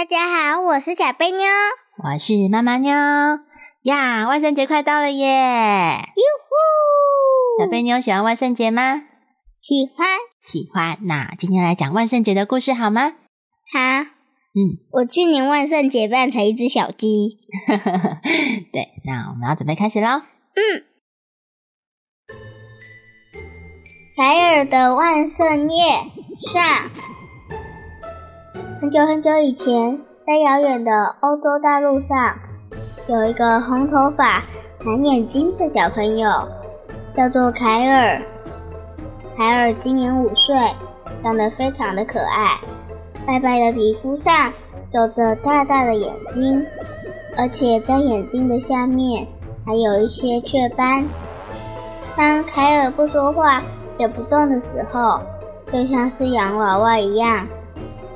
大家好，我是小贝妞，我是妈妈妞呀！万圣节快到了耶！哟呼！小贝妞喜欢万圣节吗？喜欢，喜欢。那今天来讲万圣节的故事好吗？好。嗯，我去年万圣节扮成一只小鸡。对，那我们要准备开始喽。嗯。凯尔的万圣夜上。很久很久以前，在遥远的欧洲大陆上，有一个红头发、蓝眼睛的小朋友，叫做凯尔。凯尔今年五岁，长得非常的可爱，白白的皮肤上有着大大的眼睛，而且在眼睛的下面还有一些雀斑。当凯尔不说话也不动的时候，就像是洋娃娃一样。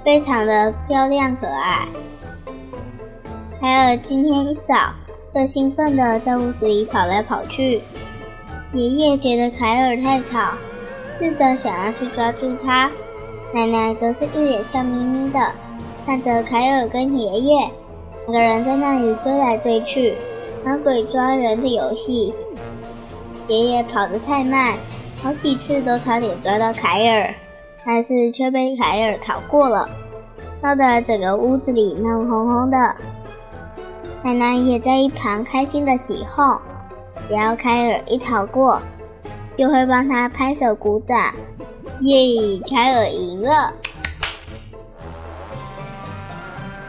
非常的漂亮可爱。凯尔今天一早特兴奋的在屋子里跑来跑去。爷爷觉得凯尔太吵，试着想要去抓住他。奶奶则是一脸笑眯眯的看着凯尔跟爷爷两个人在那里追来追去，玩鬼抓人的游戏。爷爷跑得太慢，好几次都差点抓到凯尔。但是却被凯尔逃过了，闹得整个屋子里闹哄哄的。奶奶也在一旁开心的起哄，只要凯尔一逃过，就会帮他拍手鼓掌。耶，凯尔赢了！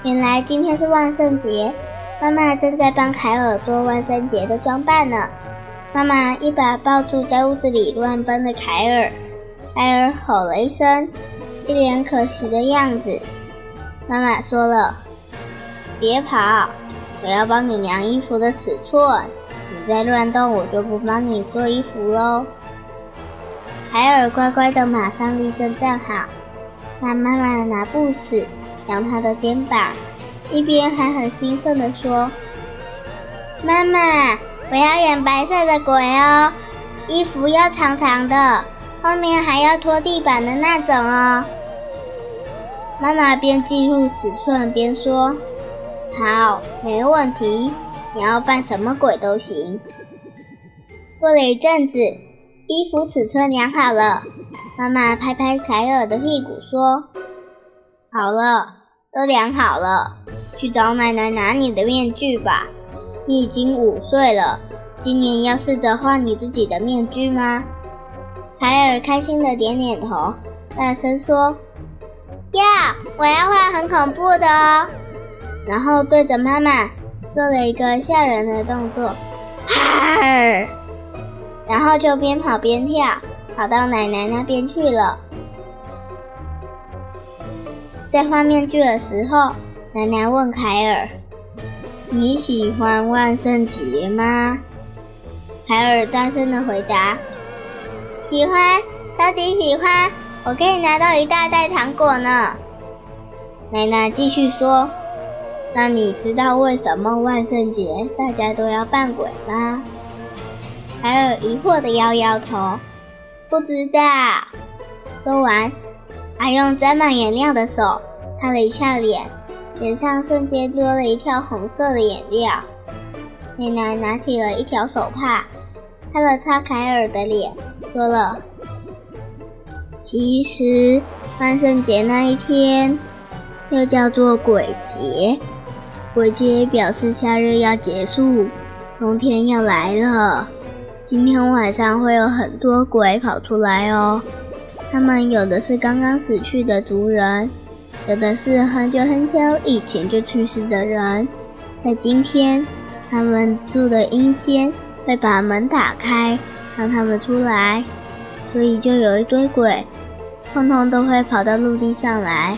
原来今天是万圣节，妈妈正在帮凯尔做万圣节的装扮呢。妈妈一把抱住在屋子里乱奔的凯尔。凯尔吼了一声，一脸可惜的样子。妈妈说了：“别跑，我要帮你量衣服的尺寸。你再乱动，我就不帮你做衣服喽。”凯尔乖乖的，马上立正站好。那妈妈拿布尺量他的肩膀，一边还很兴奋的说：“妈妈，我要演白色的鬼哦，衣服要长长的。”后面还要拖地板的那种哦。妈妈边记录尺寸边说：“好，没问题，你要扮什么鬼都行。”过了一阵子，衣服尺寸量好了，妈妈拍拍凯尔的屁股说：“好了，都量好了，去找奶奶拿你的面具吧。你已经五岁了，今年要试着换你自己的面具吗？”凯尔开心的点点头，大声说：“呀，我要画很恐怖的哦。”然后对着妈妈做了一个吓人的动作，哈！然后就边跑边跳，跑到奶奶那边去了。在画面具的时候，奶奶问凯尔：“你喜欢万圣节吗？”凯尔大声的回答。喜欢，超级喜欢！我可以拿到一大袋糖果呢。奶奶继续说：“那你知道为什么万圣节大家都要扮鬼吗？”海尔疑惑的摇摇头：“不知道。”说完，还用沾满颜料的手擦了一下脸，脸上瞬间多了一条红色的颜料。奶奶拿起了一条手帕。擦了擦凯尔的脸，说了：“其实万圣节那一天又叫做鬼节，鬼节表示夏日要结束，冬天要来了。今天晚上会有很多鬼跑出来哦，他们有的是刚刚死去的族人，有的是很久很久以前就去世的人，在今天他们住的阴间。”会把门打开，让他们出来，所以就有一堆鬼通通都会跑到陆地上来。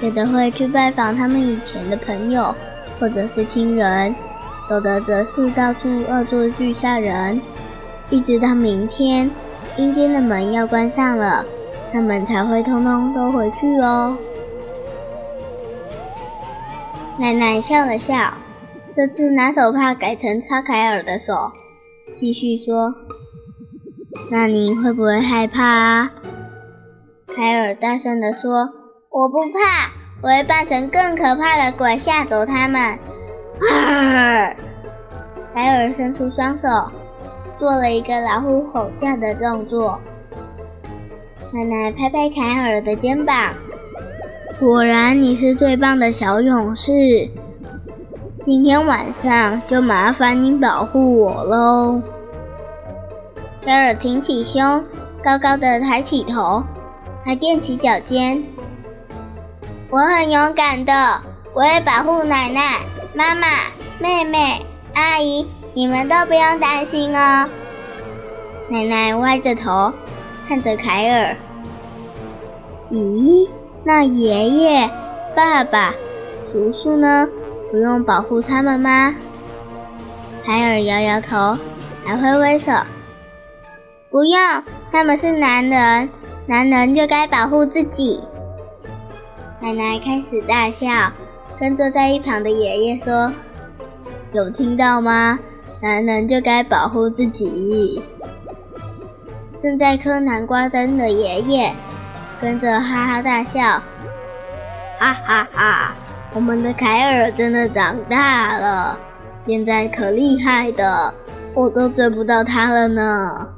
有的会去拜访他们以前的朋友，或者是亲人；有的则是到处恶作剧吓人，一直到明天阴间的门要关上了，他们才会通通都回去哦。奶奶笑了笑，这次拿手帕改成擦凯尔的手，继续说：“那你会不会害怕啊？”凯尔大声地说。我不怕，我会扮成更可怕的鬼吓走他们。凯尔伸出双手，做了一个老虎吼叫的动作。奶奶拍拍凯尔的肩膀，果然你是最棒的小勇士。今天晚上就麻烦你保护我喽。凯尔挺起胸，高高的抬起头，还踮起脚尖。我很勇敢的，我会保护奶奶、妈妈、妹妹、阿姨，你们都不用担心哦。奶奶歪着头看着凯尔。咦，那爷爷、爸爸、叔叔呢？不用保护他们吗？海尔摇摇头，还挥挥手。不用，他们是男人，男人就该保护自己。奶奶开始大笑，跟坐在一旁的爷爷说：“有听到吗？男人就该保护自己。”正在磕南瓜灯的爷爷跟着哈哈大笑：“哈哈哈！我们的凯尔真的长大了，现在可厉害的，我都追不到他了呢。”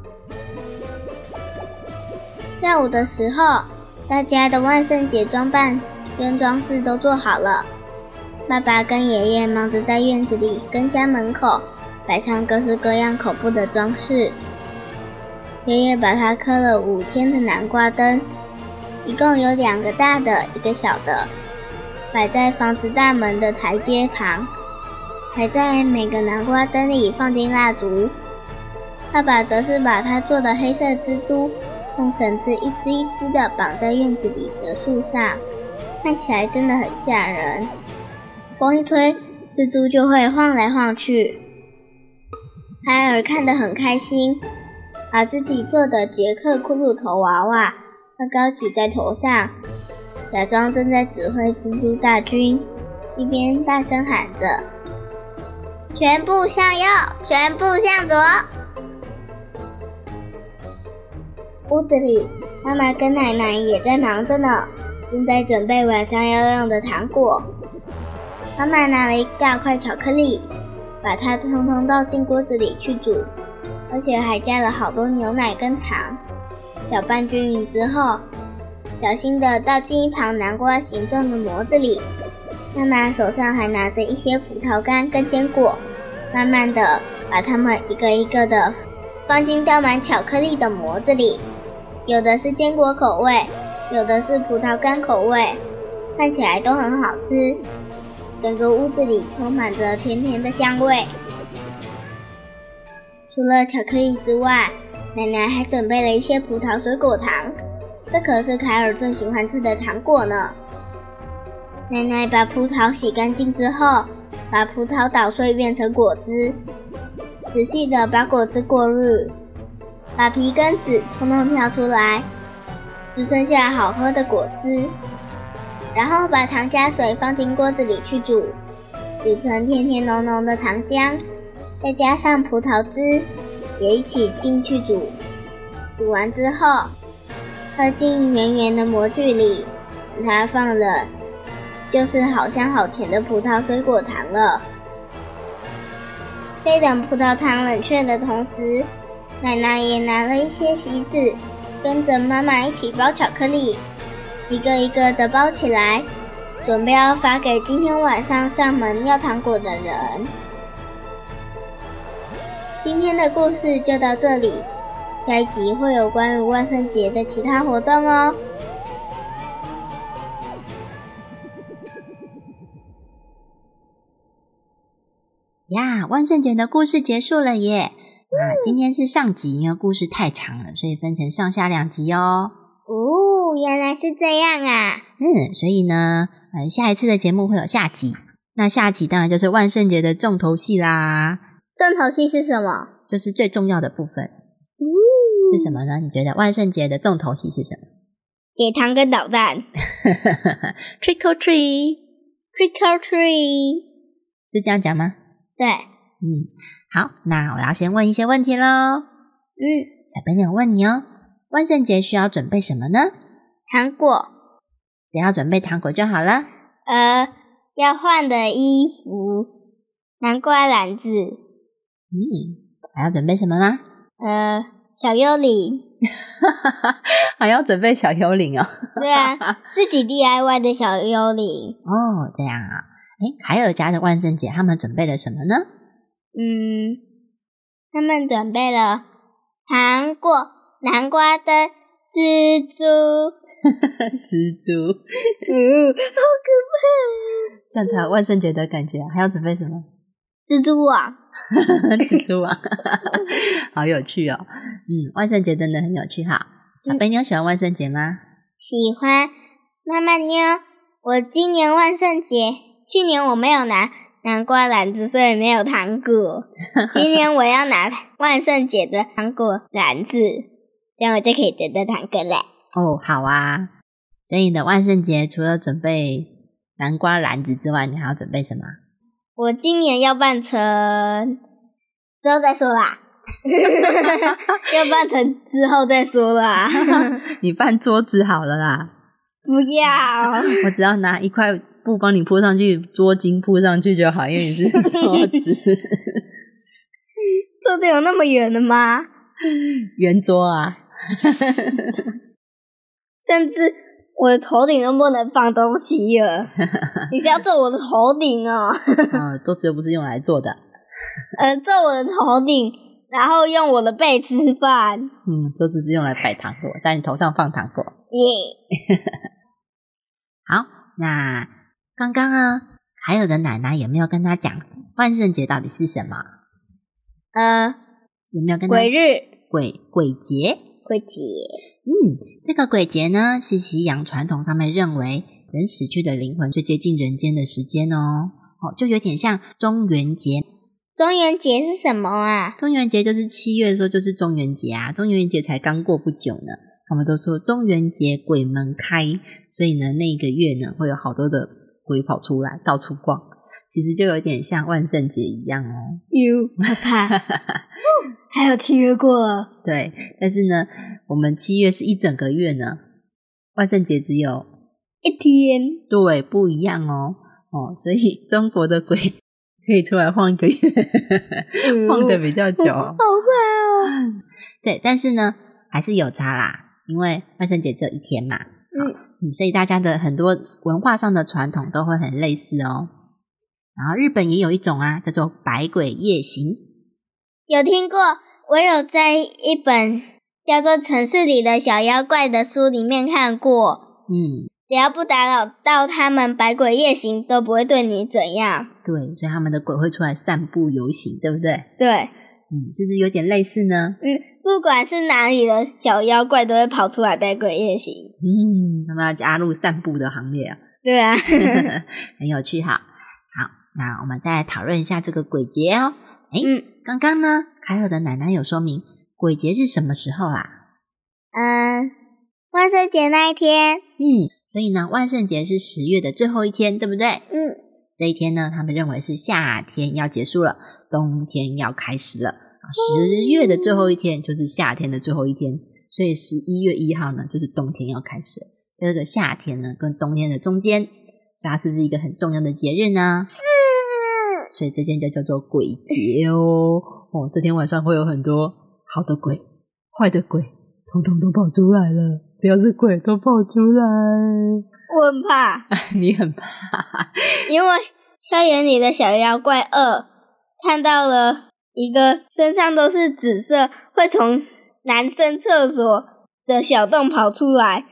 下午的时候，大家的万圣节装扮。跟装饰都做好了，爸爸跟爷爷忙着在院子里跟家门口摆上各式各样恐怖的装饰。爷爷把他刻了五天的南瓜灯，一共有两个大的，一个小的，摆在房子大门的台阶旁，还在每个南瓜灯里放进蜡烛。爸爸则是把他做的黑色蜘蛛用绳子一只一只的绑在院子里的树上。看起来真的很吓人，风一吹，蜘蛛就会晃来晃去。海尔看得很开心，把自己做的杰克骷髅头娃娃高高举在头上，假装正在指挥蜘蛛大军，一边大声喊着：“全部向右，全部向左。”屋子里，妈妈跟奶奶也在忙着呢。正在准备晚上要用的糖果，妈妈拿了一大块巧克力，把它通通倒进锅子里去煮，而且还加了好多牛奶跟糖，搅拌均匀之后，小心的倒进一旁南瓜形状的模子里。妈妈手上还拿着一些葡萄干跟坚果，慢慢的把它们一个一个的放进倒满巧克力的模子里，有的是坚果口味。有的是葡萄干口味，看起来都很好吃。整个屋子里充满着甜甜的香味。除了巧克力之外，奶奶还准备了一些葡萄水果糖，这可是凯尔最喜欢吃的糖果呢。奶奶把葡萄洗干净之后，把葡萄捣碎变成果汁，仔细的把果汁过滤，把皮跟籽通通挑出来。只剩下好喝的果汁，然后把糖加水放进锅子里去煮，煮成甜甜浓浓的糖浆，再加上葡萄汁，也一起进去煮。煮完之后，放进圆圆的模具里，等它放冷，就是好香好甜的葡萄水果糖了。在等葡萄糖冷却的同时，奶奶也拿了一些锡纸。跟着妈妈一起包巧克力，一个一个的包起来，准备要发给今天晚上上门要糖果的人。今天的故事就到这里，下一集会有关于万圣节的其他活动哦。呀，万圣节的故事结束了耶！啊，今天是上集，因为故事太长了，所以分成上下两集哦。哦，原来是这样啊！嗯，所以呢，嗯，下一次的节目会有下集。那下集当然就是万圣节的重头戏啦。重头戏是什么？就是最重要的部分。嗯，是什么呢？你觉得万圣节的重头戏是什么？给糖跟捣蛋。Trick or treat，Trick or treat。是这样讲吗？对，嗯，好，那我要先问一些问题喽。嗯，小朋友问你哦，万圣节需要准备什么呢？糖果，只要准备糖果就好了。呃，要换的衣服，南瓜篮子，嗯，还要准备什么吗？呃，小幽灵。还要准备小幽灵哦。对啊，自己 DIY 的小幽灵。哦，这样啊。诶，凯尔家的万圣节他们准备了什么呢？嗯，他们准备了糖果、南瓜灯、蜘蛛。蜘蛛，嗯，好可怕这样才有万圣节的感觉啊！还要准备什么？怕！蜘蛛网。蜘蛛网，好有趣哦。嗯，万圣节真的很有趣哈。小贝妞喜欢万圣节吗？喜欢妈妈妞。我今年万圣节，去年我没有拿南瓜篮子，所以没有糖果。今年我要拿万圣节的糖果篮子，这样我就可以得到糖果了。哦，好啊。所以你的万圣节除了准备南瓜篮子之外，你还要准备什么？我今年要扮成，之后再说啦。要扮成之后再说啦。你办桌子好了啦，不要，我只要拿一块布帮你铺上去，桌巾铺上去就好，因为你是桌子 桌子有那么远的吗？圆桌啊。甚至我的头顶都不能放东西了。你是要坐我的头顶哦？嗯，桌子又不是用来坐的。呃，坐我的头顶，然后用我的背吃饭。嗯，桌子是用来摆糖果，在你头上放糖果。耶、好，那刚刚啊，凯尔的奶奶有没有跟他讲万圣节到底是什么？呃，有没有跟他鬼日鬼鬼节？鬼节，嗯，这个鬼节呢，是西洋传统上面认为人死去的灵魂最接近人间的时间哦。哦，就有点像中元节。中元节是什么啊？中元节就是七月的时候，就是中元节啊。中元节才刚过不久呢，他们都说中元节鬼门开，所以呢，那一个月呢，会有好多的鬼跑出来到处逛。其实就有点像万圣节一样哦。哟，害怕。还有七月过了，对，但是呢，我们七月是一整个月呢，万圣节只有一天。对不一样哦哦，所以中国的鬼可以出来晃一个月，晃的比较久。好怕哦。对，但是呢，还是有差啦，因为万圣节只有一天嘛。嗯嗯，所以大家的很多文化上的传统都会很类似哦。然后日本也有一种啊，叫做百鬼夜行。有听过，我有在一本叫做《城市里的小妖怪》的书里面看过。嗯，只要不打扰到他们百鬼夜行，都不会对你怎样。对，所以他们的鬼会出来散步游行，对不对？对，嗯，是不是有点类似呢？嗯，不管是哪里的小妖怪，都会跑出来百鬼夜行。嗯，他们要加入散步的行列啊，对啊，很有趣哈。好，那我们再来讨论一下这个鬼节哦。哎，嗯刚刚呢，凯尔的奶奶有说明鬼节是什么时候啊？嗯，万圣节那一天，嗯，所以呢，万圣节是十月的最后一天，对不对？嗯，这一天呢，他们认为是夏天要结束了，冬天要开始了。啊十月的最后一天就是夏天的最后一天，所以十一月一号呢，就是冬天要开始了。在这个夏天呢跟冬天的中间，所以它是不是一个很重要的节日呢？是，所以这天就叫做鬼节哦。哦，这天晚上会有很多好的鬼、坏的鬼，通通都跑出来了。只要是鬼都跑出来，我很怕，你很怕。因为校园里的小妖怪二看到了一个身上都是紫色，会从男生厕所的小洞跑出来，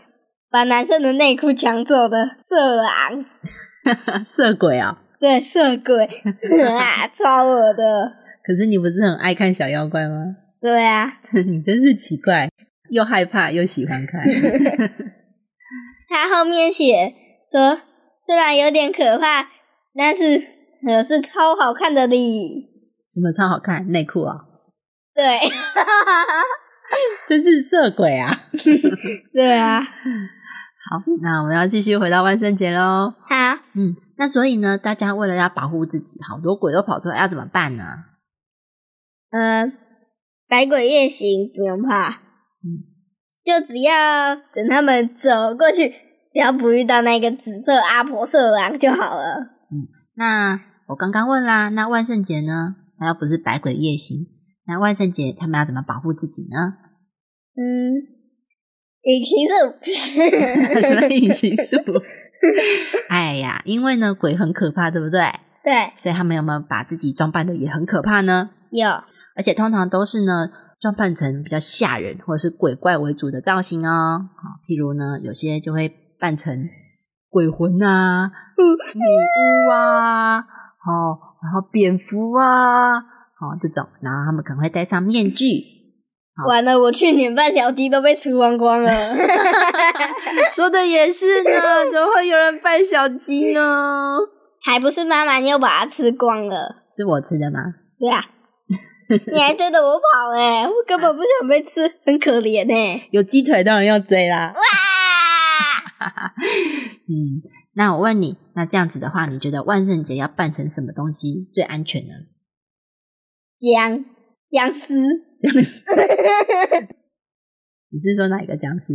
把男生的内裤抢走的色狼。色鬼啊、对，色鬼 啊，超恶的。可是你不是很爱看小妖怪吗？对啊，你真是奇怪，又害怕又喜欢看。他后面写说，虽然有点可怕，但是可是超好看的哩。什么超好看？内裤啊？对，真是色鬼啊！对啊。好，那我们要继续回到万圣节喽。好，嗯，那所以呢，大家为了要保护自己，好多鬼都跑出来，要怎么办呢？嗯，百鬼夜行不用怕，嗯，就只要等他们走过去，只要不遇到那个紫色阿婆色狼就好了。嗯，那我刚刚问啦，那万圣节呢？那要不是百鬼夜行，那万圣节他们要怎么保护自己呢？嗯，隐形术，什么隐形术？哎呀，因为呢，鬼很可怕，对不对？对，所以他们有没有把自己装扮的也很可怕呢？有，而且通常都是呢，装扮成比较吓人或者是鬼怪为主的造型哦。好，譬如呢，有些就会扮成鬼魂啊、女巫啊，好，然后蝙蝠啊，好这种，然后他们可能会戴上面具。好完了，我去年扮小鸡都被吃光光了。说的也是呢，怎么会有人扮小鸡呢？还不是妈妈又把它吃光了？是我吃的吗？对啊，你还追着我跑哎、我根本不想被吃，很可怜哎、有鸡腿当然要追啦。哇！嗯，那我问你，那这样子的话，你觉得万圣节要扮成什么东西最安全呢？僵僵尸，僵尸？你是说哪一个僵尸？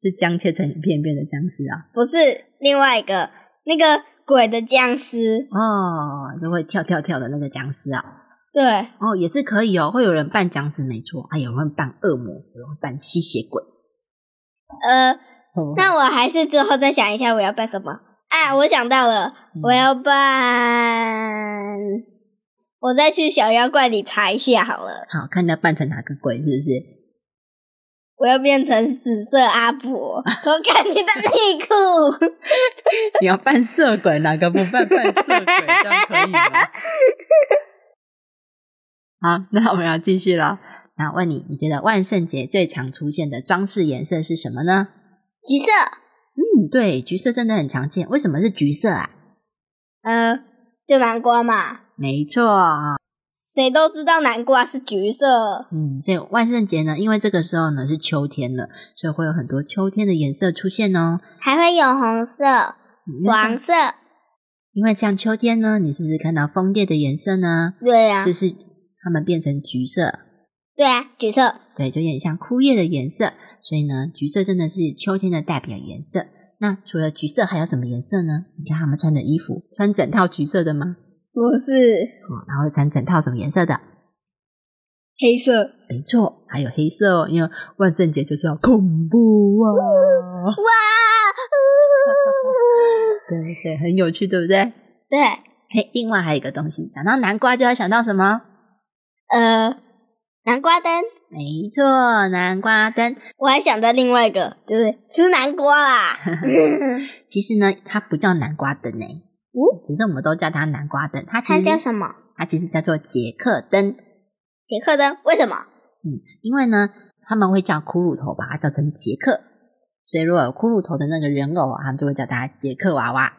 是姜切成一片片的僵尸啊？不是另外一个那个鬼的僵尸。哦，就会跳跳跳的那个僵尸啊？对，哦，也是可以哦，会有人扮僵尸没错，啊有人扮恶魔，有人扮吸血鬼。呃，哦那我还是之后再想一下我要扮什么啊！我想到了，嗯我要扮，我再去小妖怪里查一下好了。好看他扮成哪个鬼，是不是？我要变成紫色阿婆，我看你的内裤。你要扮色鬼，哪个不扮扮色鬼？这样可以吗？好，那我们要继续了。那问你，你觉得万圣节最常出现的装饰颜色是什么呢？橘色，嗯，对，橘色真的很常见。为什么是橘色啊？呃，就南瓜嘛，没错，谁都知道南瓜是橘色。嗯，所以万圣节呢，因为这个时候呢是秋天了，所以会有很多秋天的颜色出现哦。还会有红色、黄色，因为像秋天呢，你是不是看到枫叶的颜色呢？对啊是，不是它们变成橘色？对啊，橘色。对，就有点像枯叶的颜色。所以呢，橘色真的是秋天的代表颜色。那除了橘色，还有什么颜色呢？你看他们穿的衣服，穿整套橘色的吗？不是哦，然后穿整套什么颜色的？黑色，没错，还有黑色哦，因为万圣节就是要恐怖啊。哇！对，所以很有趣，对不对？对，嘿，另外还有一个东西，讲到南瓜就要想到什么？呃，南瓜灯，没错，南瓜灯。我还想到另外一个，就是吃南瓜啦。其实呢，它不叫南瓜灯诶，哦，只是我们都叫它南瓜灯。它其它叫什么？它其实叫做捷克灯。杰克灯？为什么？嗯，因为呢，他们会叫骷髅头把它叫成杰克，所以如果有骷髅头的那个人偶啊，他们就会叫它杰克娃娃。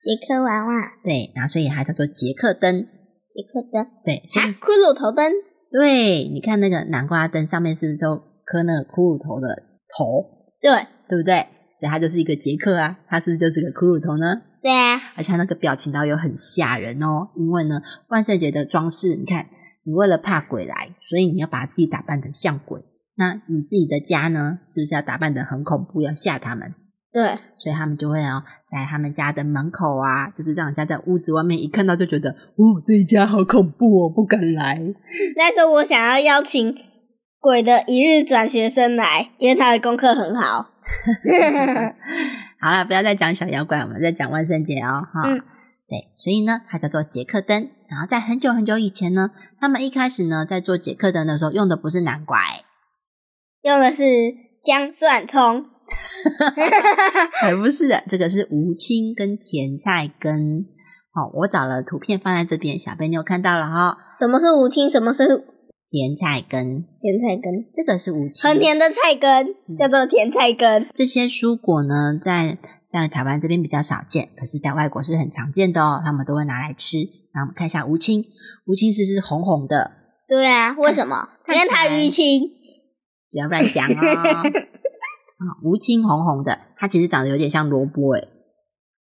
杰克娃娃，对，然后所以它叫做捷克灯。杰克灯，对，所啊，以骷髅头灯，对，你看那个南瓜灯上面是不是都刻那个骷髅头的头，对，对不对？所以它就是一个杰克啊，它是不是就是个骷髅头呢？对啊，而且他那个表情倒有很吓人哦，因为呢，万圣节的装饰，你看，你为了怕鬼来，所以你要把自己打扮的像鬼。那你自己的家呢，是不是要打扮的很恐怖，要吓他们？对，所以他们就会哦，在他们家的门口啊，就是让人家在屋子外面一看到就觉得，哦，这一家好恐怖哦，不敢来。那时候我想要邀请鬼的一日转学生来，因为他的功课很好。好了，不要再讲小妖怪，我们再讲万圣节哦，哈。嗯对，所以呢，它叫做捷克灯。然后在很久很久以前呢，他们一开始呢，在做捷克灯的时候，用的不是南瓜、欸，用的是姜蒜葱，还不是的，这个是无青跟甜菜根。好、我找了图片放在这边，小贝妞看到了哈、什么是无青，什么是甜菜根，甜菜根，这个是无青。很甜的菜根，叫做甜菜根。这些蔬果呢，在在台湾这边比较少见，可是在外国是很常见的哦，他们都会拿来吃。那我们看一下无青，无青是是红红的，对啊，为什么？因为它淤青。不要乱讲哦。啊，无青红红的，它其实长得有点像萝卜诶，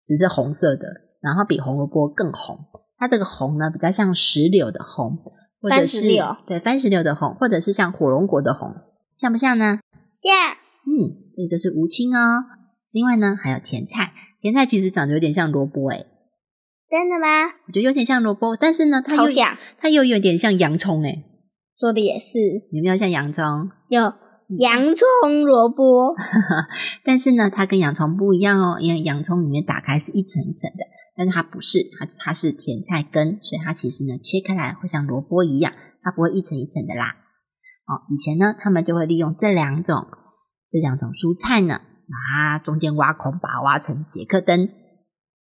只是红色的，然后比红萝卜更红。它这个红呢，比较像石榴的红，或者是对番石榴的红，或者是像火龙果的红，像不像呢？像。嗯，这就是无青哦。另外呢，还有甜菜，甜菜其实长得有点像萝卜诶。真的吗？我觉得有点像萝卜，但是呢，它又它又有点像洋葱诶。做的也是，有没有像洋葱？有。洋葱萝卜，但是呢，它跟洋葱不一样哦，因为洋葱里面打开是一层一层的，但是它不是，它它是甜菜根，所以它其实呢切开来会像萝卜一样，它不会一层一层的啦。哦，以前呢，他们就会利用这两种这两种蔬菜呢，把它中间挖空，把它挖成杰克灯。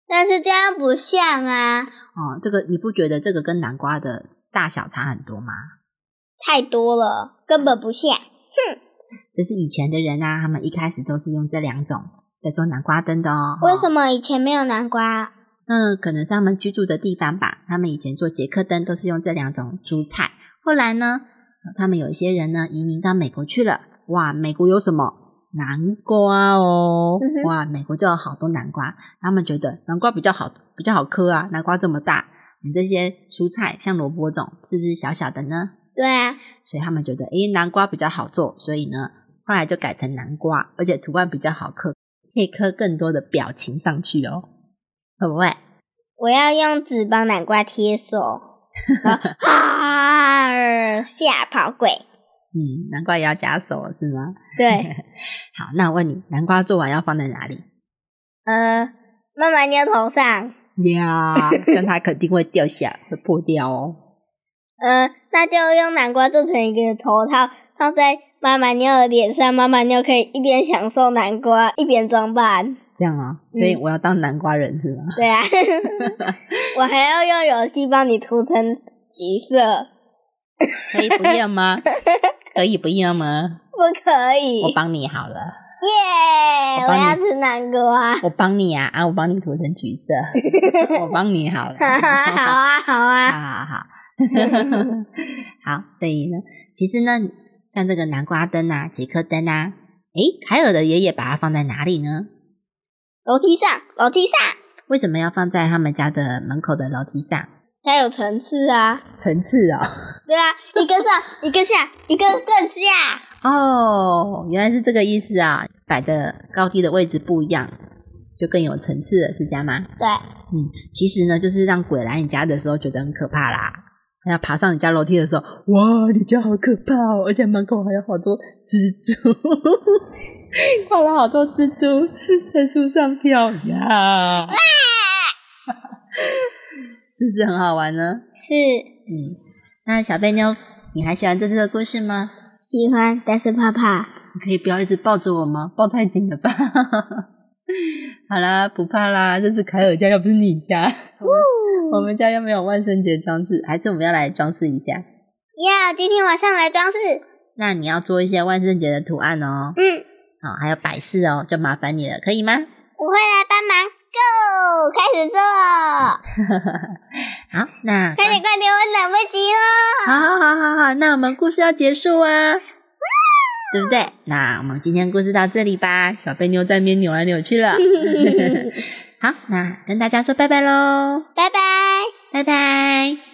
但是这样不像啊。哦，这个你不觉得这个跟南瓜的大小差很多吗？太多了，根本不像。哼。这是以前的人啊，他们一开始都是用这两种在做南瓜灯的哦。为什么以前没有南瓜？那可能是他们居住的地方吧。他们以前做杰克灯都是用这两种蔬菜。后来呢，他们有一些人呢移民到美国去了。哇，美国有什么南瓜哦？哇，美国就有好多南瓜。他们觉得南瓜比较好，比较好嗑啊。南瓜这么大，你这些蔬菜像萝卜种是不是小小的呢？对啊。所以他们觉得，诶，南瓜比较好做，所以呢，后来就改成南瓜，而且图案比较好刻，可以刻更多的表情上去哦，会不会？我要用纸帮南瓜贴手，啊，吓跑鬼。嗯，南瓜也要夹手是吗？对。好，那我问你，南瓜做完要放在哪里？呃，妈妈妞头上。呀，但它肯定会掉下，会破掉哦。呃，那就用南瓜做成一个头套，放在妈妈妞的脸上，妈妈妞可以一边享受南瓜，一边装扮。这样啊？所以我要当南瓜人是吗？对啊，我还要用油漆帮你涂成橘色。可以不要吗？可以不要吗？不可以。我帮你好了。耶！我要吃南瓜。我帮你啊！啊，我帮你涂成橘色。我帮你好了。好啊，好啊，好好好。好，所以呢，其实呢，像这个南瓜灯啊、杰克灯啊，诶，凯尔的爷爷把它放在哪里呢？楼梯上，楼梯上。为什么要放在他们家的门口的楼梯上？才有层次啊！层次啊！对啊，一个上，一个下，一个更下。哦，原来是这个意思啊！摆的高低的位置不一样，就更有层次了，是这样吗？对。嗯，其实呢，就是让鬼来你家的时候觉得很可怕啦。要爬上你家楼梯的时候，哇，你家好可怕哦！而且门口还有好多蜘蛛，挂了好多蜘蛛在树上跳呀，是不是很好玩呢？是，嗯，那小贝妞，你还喜欢这次的故事吗？喜欢，但是怕怕。你可以不要一直抱着我吗？抱太紧了吧？好啦，不怕啦，这是凯尔家，又不是你家。我们家又没有万圣节装饰，还是我们要来装饰一下？要，今天晚上来装饰。那你要做一些万圣节的图案哦。嗯。好，还有摆饰哦，就麻烦你了，可以吗？我会来帮忙。Go，开始做。好，那快点快点，我等不及了。好好好好好，那我们故事要结束啊，对不对？那我们今天故事到这里吧。小贝妞在边扭来扭去了。好，那跟大家说拜拜喽！拜拜，拜拜。